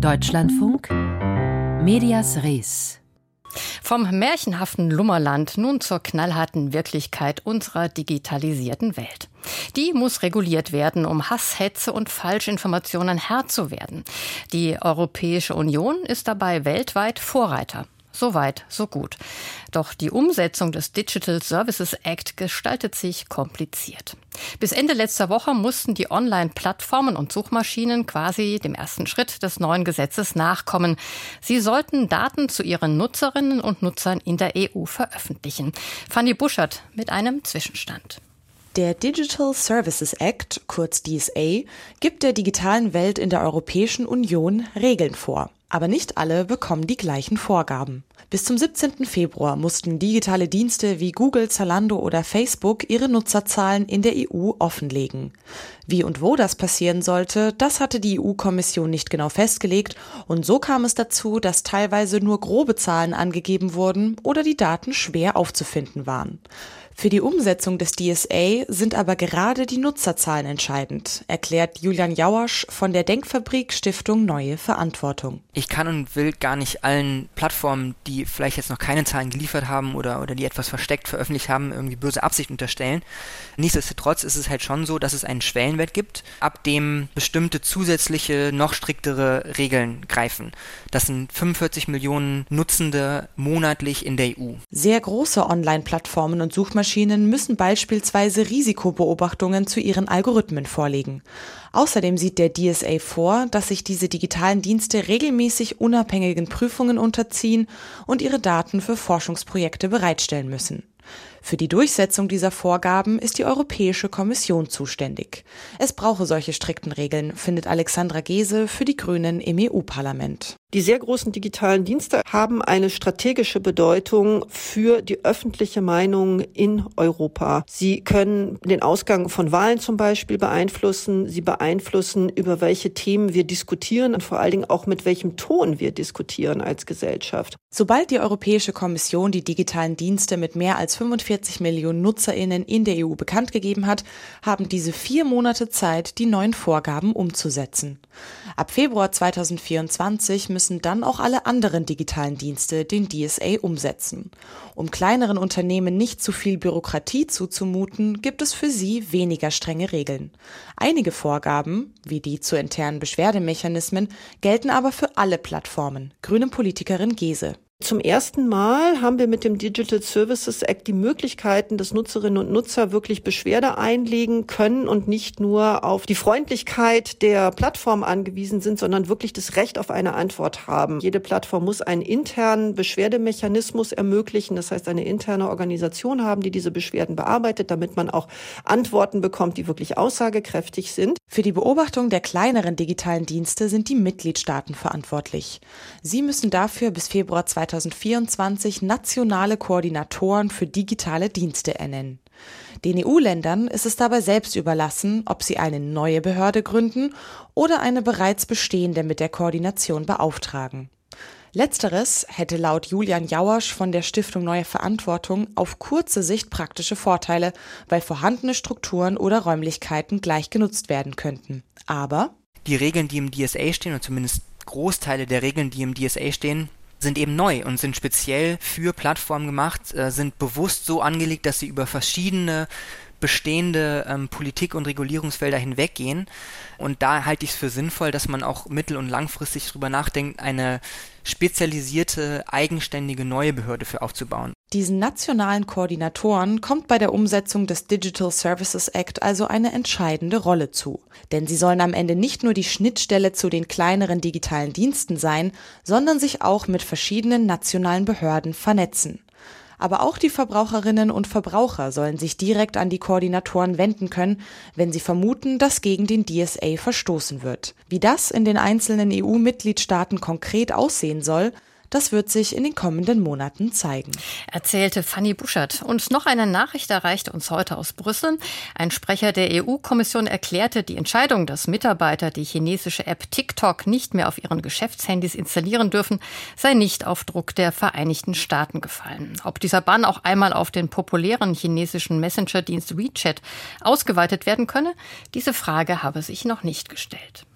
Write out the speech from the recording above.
Deutschlandfunk Medias Res vom märchenhaften Lummerland nun zur knallharten Wirklichkeit unserer digitalisierten Welt. Die muss reguliert werden, um Hass, Hetze und Falschinformationen Herr zu werden. Die Europäische Union ist dabei weltweit Vorreiter. So weit, so gut. Doch die Umsetzung des Digital Services Act gestaltet sich kompliziert. Bis Ende letzter Woche mussten die Online-Plattformen und Suchmaschinen quasi dem ersten Schritt des neuen Gesetzes nachkommen. Sie sollten Daten zu ihren Nutzerinnen und Nutzern in der EU veröffentlichen. Fanny Buschert mit einem Zwischenstand. Der Digital Services Act, kurz DSA, gibt der digitalen Welt in der Europäischen Union Regeln vor. Aber nicht alle bekommen die gleichen Vorgaben. Bis zum 17. Februar mussten digitale Dienste wie Google, Zalando oder Facebook ihre Nutzerzahlen in der EU offenlegen. Wie und wo das passieren sollte, das hatte die EU-Kommission nicht genau festgelegt und so kam es dazu, dass teilweise nur grobe Zahlen angegeben wurden oder die Daten schwer aufzufinden waren. Für die Umsetzung des DSA sind aber gerade die Nutzerzahlen entscheidend, erklärt Julian Jauersch von der Denkfabrik Stiftung Neue Verantwortung. Ich kann und will gar nicht allen Plattformen, die vielleicht jetzt noch keine Zahlen geliefert haben oder, oder die etwas versteckt veröffentlicht haben, irgendwie böse Absicht unterstellen. Nichtsdestotrotz ist es halt schon so, dass es einen Schwellenwert gibt, ab dem bestimmte zusätzliche, noch striktere Regeln greifen. Das sind 45 Millionen Nutzende monatlich in der EU. Sehr große Online-Plattformen und Suchmaschinen müssen beispielsweise Risikobeobachtungen zu ihren Algorithmen vorlegen. Außerdem sieht der DSA vor, dass sich diese digitalen Dienste regelmäßig unabhängigen Prüfungen unterziehen und ihre Daten für Forschungsprojekte bereitstellen müssen. Für die Durchsetzung dieser Vorgaben ist die Europäische Kommission zuständig. Es brauche solche strikten Regeln, findet Alexandra Gese für die Grünen im EU-Parlament. Die sehr großen digitalen Dienste haben eine strategische Bedeutung für die öffentliche Meinung in Europa. Sie können den Ausgang von Wahlen zum Beispiel beeinflussen. Sie beeinflussen, über welche Themen wir diskutieren und vor allen Dingen auch mit welchem Ton wir diskutieren als Gesellschaft. Sobald die Europäische Kommission die digitalen Dienste mit mehr als 45 Millionen Nutzerinnen in der EU bekannt gegeben hat, haben diese vier Monate Zeit, die neuen Vorgaben umzusetzen. Ab Februar 2024 müssen dann auch alle anderen digitalen Dienste den DSA umsetzen. Um kleineren Unternehmen nicht zu viel Bürokratie zuzumuten, gibt es für sie weniger strenge Regeln. Einige Vorgaben, wie die zu internen Beschwerdemechanismen, gelten aber für alle Plattformen. Grüne Politikerin Gese. Zum ersten Mal haben wir mit dem Digital Services Act die Möglichkeiten, dass Nutzerinnen und Nutzer wirklich Beschwerde einlegen können und nicht nur auf die Freundlichkeit der Plattform angewiesen sind, sondern wirklich das Recht auf eine Antwort haben. Jede Plattform muss einen internen Beschwerdemechanismus ermöglichen, das heißt eine interne Organisation haben, die diese Beschwerden bearbeitet, damit man auch Antworten bekommt, die wirklich aussagekräftig sind. Für die Beobachtung der kleineren digitalen Dienste sind die Mitgliedstaaten verantwortlich. Sie müssen dafür bis Februar 2024 nationale Koordinatoren für digitale Dienste ernennen. Den EU-Ländern ist es dabei selbst überlassen, ob sie eine neue Behörde gründen oder eine bereits bestehende mit der Koordination beauftragen. Letzteres hätte laut Julian Jauersch von der Stiftung Neue Verantwortung auf kurze Sicht praktische Vorteile, weil vorhandene Strukturen oder Räumlichkeiten gleich genutzt werden könnten. Aber die Regeln, die im DSA stehen, oder zumindest Großteile der Regeln, die im DSA stehen, sind eben neu und sind speziell für Plattformen gemacht, äh, sind bewusst so angelegt, dass sie über verschiedene bestehende ähm, Politik- und Regulierungsfelder hinweggehen. Und da halte ich es für sinnvoll, dass man auch mittel- und langfristig drüber nachdenkt, eine spezialisierte, eigenständige neue Behörde für aufzubauen. Diesen nationalen Koordinatoren kommt bei der Umsetzung des Digital Services Act also eine entscheidende Rolle zu. Denn sie sollen am Ende nicht nur die Schnittstelle zu den kleineren digitalen Diensten sein, sondern sich auch mit verschiedenen nationalen Behörden vernetzen. Aber auch die Verbraucherinnen und Verbraucher sollen sich direkt an die Koordinatoren wenden können, wenn sie vermuten, dass gegen den DSA verstoßen wird. Wie das in den einzelnen EU-Mitgliedstaaten konkret aussehen soll, das wird sich in den kommenden Monaten zeigen. Erzählte Fanny Buschert. Und noch eine Nachricht erreichte uns heute aus Brüssel. Ein Sprecher der EU-Kommission erklärte, die Entscheidung, dass Mitarbeiter die chinesische App TikTok nicht mehr auf ihren Geschäftshandys installieren dürfen, sei nicht auf Druck der Vereinigten Staaten gefallen. Ob dieser Bann auch einmal auf den populären chinesischen Messenger-Dienst WeChat ausgeweitet werden könne, diese Frage habe sich noch nicht gestellt.